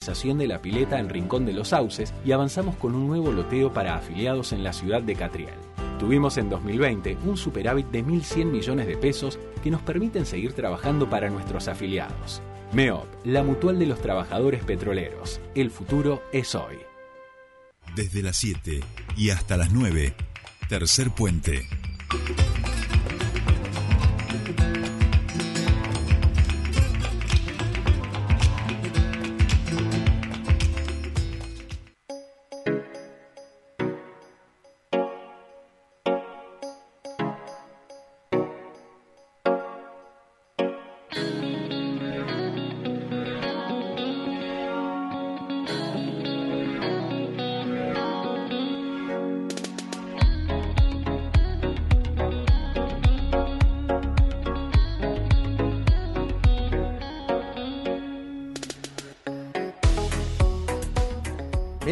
de la pileta en Rincón de los Sauces y avanzamos con un nuevo loteo para afiliados en la ciudad de Catriel. Tuvimos en 2020 un superávit de 1.100 millones de pesos que nos permiten seguir trabajando para nuestros afiliados. MEOP, la mutual de los trabajadores petroleros. El futuro es hoy. Desde las 7 y hasta las 9, tercer puente.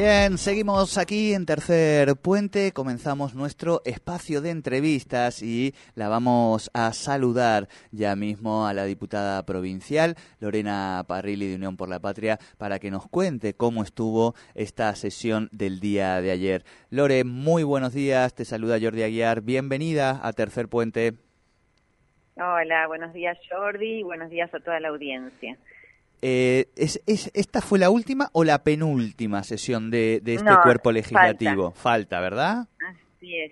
Bien, seguimos aquí en Tercer Puente, comenzamos nuestro espacio de entrevistas y la vamos a saludar ya mismo a la diputada provincial Lorena Parrilli de Unión por la Patria para que nos cuente cómo estuvo esta sesión del día de ayer. Lore, muy buenos días, te saluda Jordi Aguiar, bienvenida a Tercer Puente. Hola, buenos días Jordi y buenos días a toda la audiencia. Eh, ¿es, esta fue la última o la penúltima sesión de, este cuerpo legislativo? Falta. ¿verdad? Así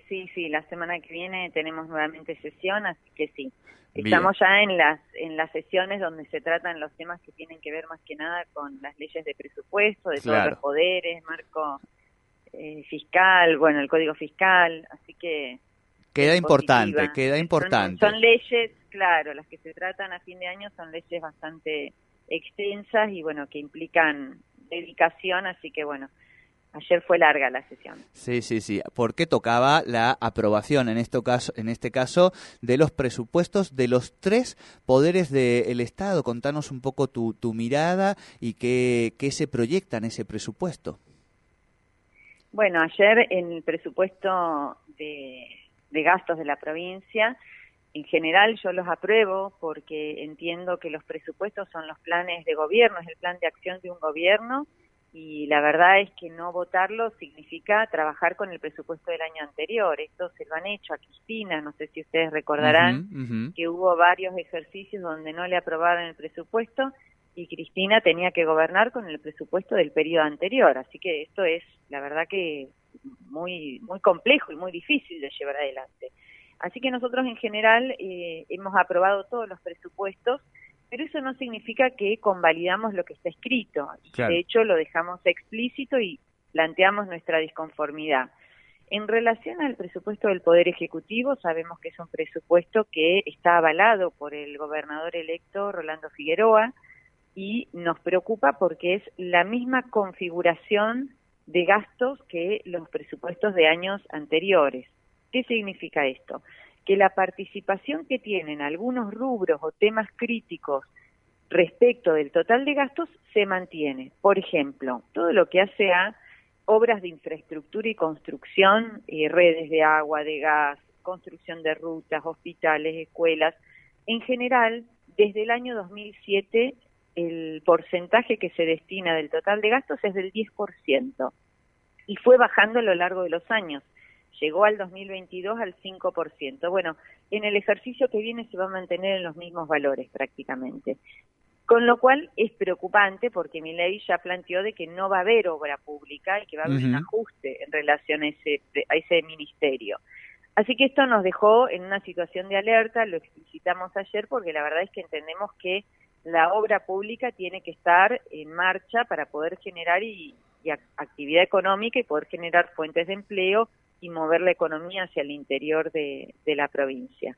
sí, sí, la semana que viene tenemos nuevamente sesión, así que sí. Estamos ya en las en las sesiones donde se tratan los temas que tienen que ver más que nada con las leyes de presupuesto, de todos los poderes, marco eh, fiscal, bueno, el código fiscal, así que queda importante, queda importante. son, leyes, claro, las que se tratan a fin de año son leyes bastante extensas y bueno, que implican dedicación, así que bueno, ayer fue larga la sesión. Sí, sí, sí, porque tocaba la aprobación en este caso, en este caso de los presupuestos de los tres poderes del Estado. Contanos un poco tu, tu mirada y qué, qué se proyecta en ese presupuesto. Bueno, ayer en el presupuesto de, de gastos de la provincia en general yo los apruebo porque entiendo que los presupuestos son los planes de gobierno, es el plan de acción de un gobierno y la verdad es que no votarlo significa trabajar con el presupuesto del año anterior. Esto se lo han hecho a Cristina, no sé si ustedes recordarán que hubo varios ejercicios donde no le aprobaron el presupuesto y Cristina tenía que gobernar con el presupuesto del periodo anterior. Así que esto es, la verdad que muy muy complejo y muy difícil de llevar adelante. Así que nosotros en general eh, hemos aprobado todos los presupuestos, pero eso no significa que convalidamos lo que está escrito. De hecho, lo dejamos explícito y planteamos nuestra disconformidad. En relación al presupuesto del Poder Ejecutivo, sabemos que es un presupuesto que está avalado por el gobernador electo Rolando Figueroa y nos preocupa porque es la misma configuración de gastos que los presupuestos de años anteriores. ¿Qué significa esto? Que la participación que tienen algunos rubros o temas críticos respecto del total de gastos se mantiene. Por ejemplo, todo lo que hace a obras de infraestructura y construcción, eh, redes de agua, de gas, construcción de rutas, hospitales, escuelas. En general, desde el año 2007, el porcentaje que se destina del total de gastos es del 10% y fue bajando a lo largo de los años llegó al 2022 al 5%. Bueno, en el ejercicio que viene se va a mantener en los mismos valores prácticamente. Con lo cual es preocupante porque mi ley ya planteó de que no va a haber obra pública y que va a haber un ajuste en relación a ese, a ese ministerio. Así que esto nos dejó en una situación de alerta, lo explicitamos ayer porque la verdad es que entendemos que la obra pública tiene que estar en marcha para poder generar y actividad económica y poder generar fuentes de empleo y mover la economía hacia el interior de, la provincia.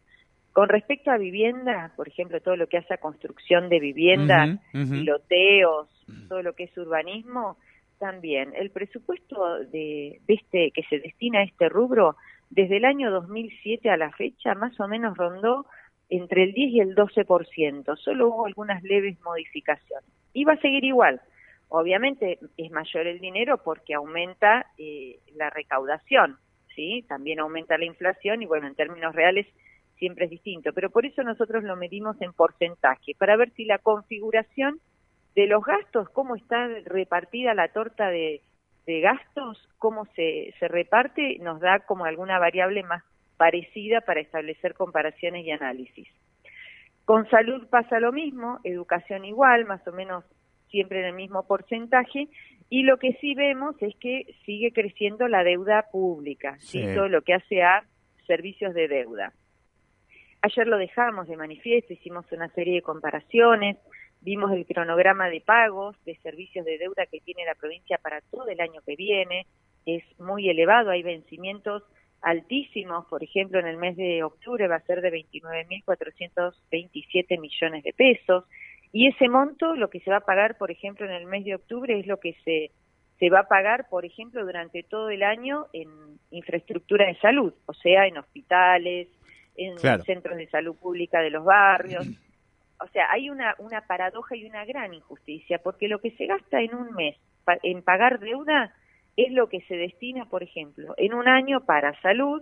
Con respecto a vivienda, por ejemplo, todo lo que hace a construcción de viviendas, loteos, todo lo que es urbanismo, también el presupuesto de, este que se destina a este rubro desde el año 2007 a la fecha más o menos rondó entre el 10 y el 12%, solo hubo algunas leves modificaciones. Y va a seguir igual. Obviamente es mayor el dinero porque aumenta eh, la recaudación, también aumenta la inflación y bueno, en términos reales siempre es distinto, pero por eso nosotros lo medimos en porcentaje, para ver si la configuración de los gastos, cómo está repartida la torta de, gastos, cómo se, se reparte, nos da como alguna variable más parecida para establecer comparaciones y análisis. Con salud pasa lo mismo, educación igual, más o menos siempre en el mismo porcentaje, y lo que sí vemos es que sigue creciendo la deuda pública, todo lo que hace a servicios de deuda. Ayer lo dejamos de manifiesto, hicimos una serie de comparaciones, vimos el cronograma de pagos de servicios de deuda que tiene la provincia para todo el año que viene, es muy elevado, hay vencimientos altísimos, por ejemplo, en el mes de octubre va a ser de 29.427 millones de pesos, y ese monto, lo que se va a pagar, por ejemplo, en el mes de octubre, es lo que se, se va a pagar, por ejemplo, durante todo el año en infraestructura de salud, o sea, en hospitales, en centros de salud pública de los barrios. O sea, hay una, una paradoja y una gran injusticia, porque lo que se gasta en un mes en pagar deuda es lo que se destina, por ejemplo, en un año para salud,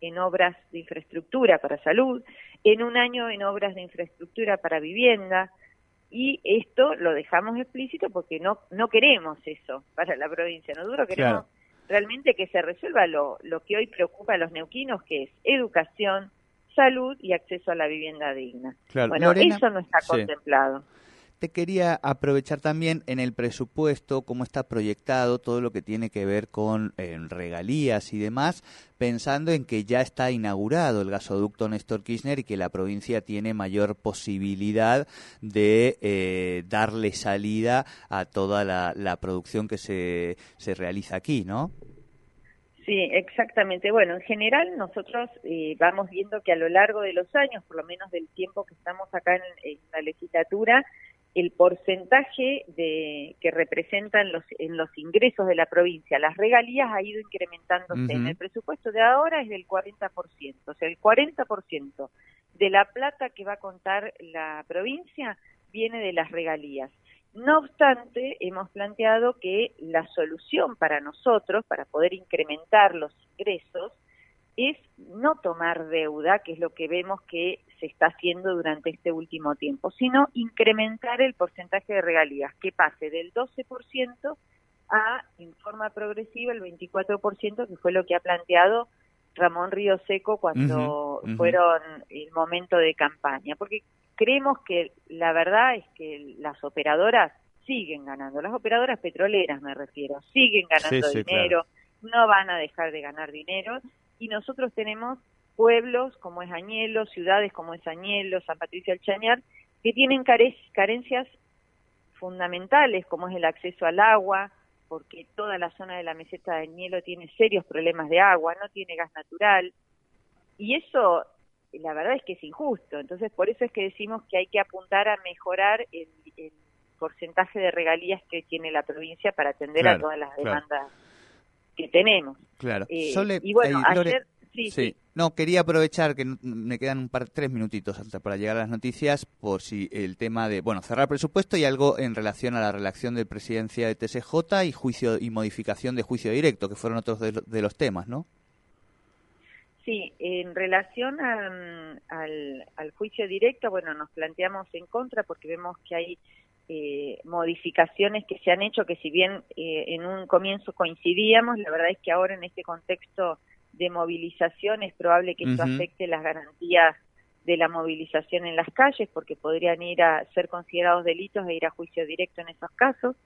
en obras de infraestructura para salud, en un año en obras de infraestructura para vivienda, y esto lo dejamos explícito porque no no queremos eso para la provincia. Nosotros queremos realmente que se resuelva lo, lo que hoy preocupa a los neuquinos que es educación salud y acceso a la vivienda digna. Bueno eso no está contemplado quería aprovechar también en el presupuesto cómo está proyectado todo lo que tiene que ver con eh, regalías y demás, pensando en que ya está inaugurado el gasoducto Néstor Kirchner y que la provincia tiene mayor posibilidad de eh, darle salida a toda la, producción que se, se realiza aquí, ¿no? Sí, exactamente. Bueno, en general nosotros eh, vamos viendo que a lo largo de los años, por lo menos del tiempo que estamos acá en la legislatura, el porcentaje de, que representan los, en los ingresos de la provincia, las regalías ha ido incrementándose. En el presupuesto de ahora es del 40%, o sea, el 40% de la plata que va a contar la provincia viene de las regalías. No obstante, hemos planteado que la solución para nosotros, para poder incrementar los ingresos, es no tomar deuda, que es lo que vemos que se está haciendo durante este último tiempo, sino incrementar el porcentaje de regalías, que pase del 12% a, en forma progresiva, el 24%, que fue lo que ha planteado Ramón Río Seco cuando fueron el momento de campaña, porque creemos que la verdad es que las operadoras siguen ganando, las operadoras petroleras me refiero, siguen ganando dinero, no van a dejar de ganar dinero y nosotros tenemos pueblos como es Añelo, ciudades como es Añelo, San Patricio del Chañar, que tienen carencias fundamentales como es el acceso al agua, porque toda la zona de la meseta de Añelo tiene serios problemas de agua, no tiene gas natural, y eso la verdad es que es injusto, entonces por eso es que decimos que hay que apuntar a mejorar el, porcentaje de regalías que tiene la provincia para atender a todas las demandas que tenemos. Claro. Eh, y bueno, ayer... Sí, No, quería aprovechar que me quedan un par, tres minutitos hasta para llegar a las noticias, por si el tema de, bueno, cerrar presupuesto y algo en relación a la relación de presidencia de TSJ y juicio y modificación de juicio directo, que fueron otros de, los temas, ¿no? Sí, en relación al, al juicio directo, bueno, nos planteamos en contra porque vemos que hay eh, modificaciones que se han hecho que si bien eh, en un comienzo coincidíamos, la verdad es que ahora en este contexto de movilización es probable que esto afecte las garantías de la movilización en las calles porque podrían ir a ser considerados delitos e ir a juicio directo en esos casos.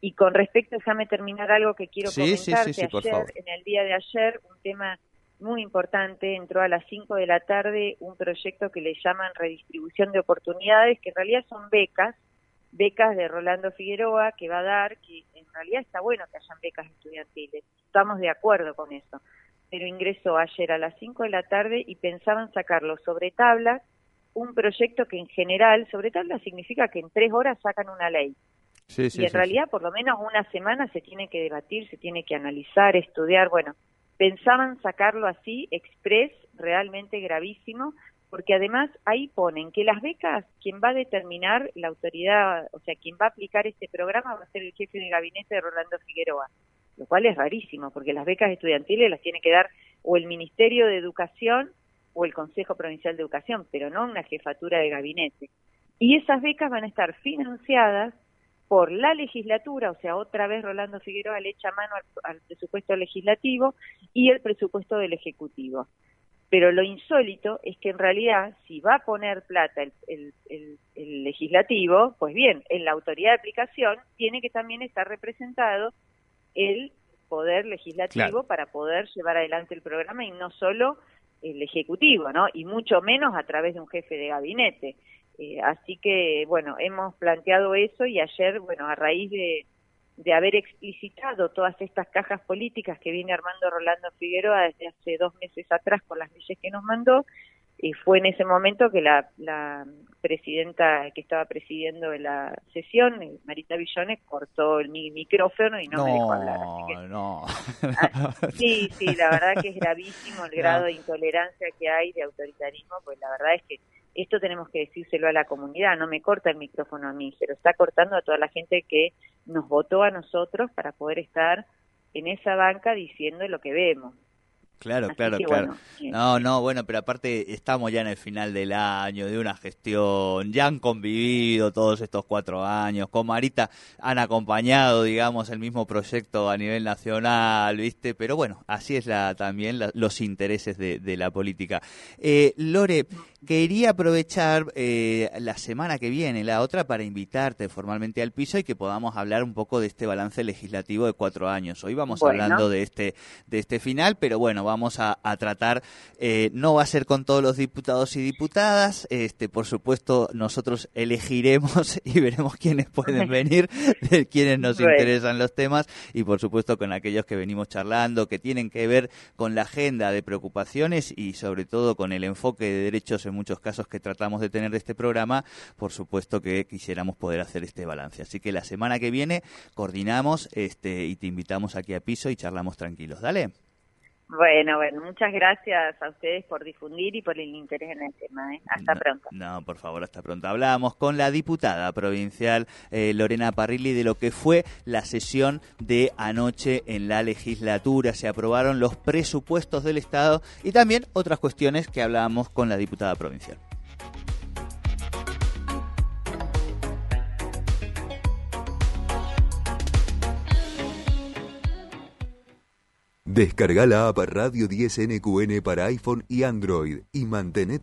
Y con respecto, déjame terminar algo que quiero comentar, que ayer, en el día de ayer, un tema muy importante, entró a las 5 de la tarde un proyecto que le llaman redistribución de oportunidades, que en realidad son becas, becas de Rolando Figueroa que va a dar, que en realidad está bueno que hayan becas estudiantiles, estamos de acuerdo con eso, pero ingresó ayer a las 5 de la tarde y pensaban sacarlo sobre tablas, un proyecto que en general, sobre tablas significa que en tres horas sacan una ley. y en realidad por lo menos una semana se tiene que debatir, se tiene que analizar, estudiar, bueno, pensaban sacarlo así, express, realmente gravísimo, porque además ahí ponen que las becas, quien va a determinar la autoridad, o sea, quien va a aplicar este programa va a ser el jefe de gabinete de Rolando Figueroa, lo cual es rarísimo, porque las becas estudiantiles las tiene que dar o el Ministerio de Educación o el Consejo Provincial de Educación, pero no una jefatura de gabinete. Y esas becas van a estar financiadas por la legislatura, o sea, otra vez Rolando Figueroa le echa mano al, presupuesto legislativo y el presupuesto del Ejecutivo. Pero lo insólito es que en realidad, si va a poner plata el, legislativo, pues bien, en la autoridad de aplicación tiene que también estar representado el poder legislativo para poder llevar adelante el programa y no solo el ejecutivo, ¿no? Y mucho menos a través de un jefe de gabinete. Eh, así que, bueno, hemos planteado eso y ayer, bueno, a raíz de, de haber explicitado todas estas cajas políticas que viene armando Rolando Figueroa desde hace dos meses atrás con las leyes que nos mandó, y fue en ese momento que la, la presidenta que estaba presidiendo la sesión, Marita Villones, cortó el micrófono y no, me dejó hablar. no. Ah, sí, sí, la verdad que es gravísimo el grado de intolerancia que hay de autoritarismo, pues la verdad es que esto tenemos que decírselo a la comunidad, no me corta el micrófono a mí, se lo está cortando a toda la gente que nos votó a nosotros para poder estar en esa banca diciendo lo que vemos. Claro, claro, claro. no, no, bueno, pero aparte estamos ya en el final del año, de una gestión, ya han convivido todos estos cuatro años, con Marita han acompañado, digamos, el mismo proyecto a nivel nacional, ¿viste? Pero bueno, así es la, también los intereses de, la política. Eh, Lore, quería aprovechar eh, la semana que viene, la otra, para invitarte formalmente al piso y que podamos hablar un poco de este balance legislativo de cuatro años. Hoy vamos hablando de este, de este final, pero bueno, vamos a, tratar, eh, no va a ser con todos los diputados y diputadas, este, por supuesto nosotros elegiremos y veremos quiénes pueden venir, de quiénes nos interesan los temas y por supuesto con aquellos que venimos charlando, que tienen que ver con la agenda de preocupaciones y sobre todo con el enfoque de derechos en muchos casos que tratamos de tener de este programa, por supuesto que quisiéramos poder hacer este balance. Así que la semana que viene coordinamos este, y te invitamos aquí a piso y charlamos tranquilos. Dale. Bueno, bueno, muchas gracias a ustedes por difundir y por el interés en el tema. ¿eh? Hasta pronto. No, por favor, hasta pronto. Hablábamos con la diputada provincial eh, Lorena Parrilli de lo que fue la sesión de anoche en la legislatura. Se aprobaron los presupuestos del Estado y también otras cuestiones que hablábamos con la diputada provincial. Descarga la app Radio 10 NQN para iPhone y Android y mantenete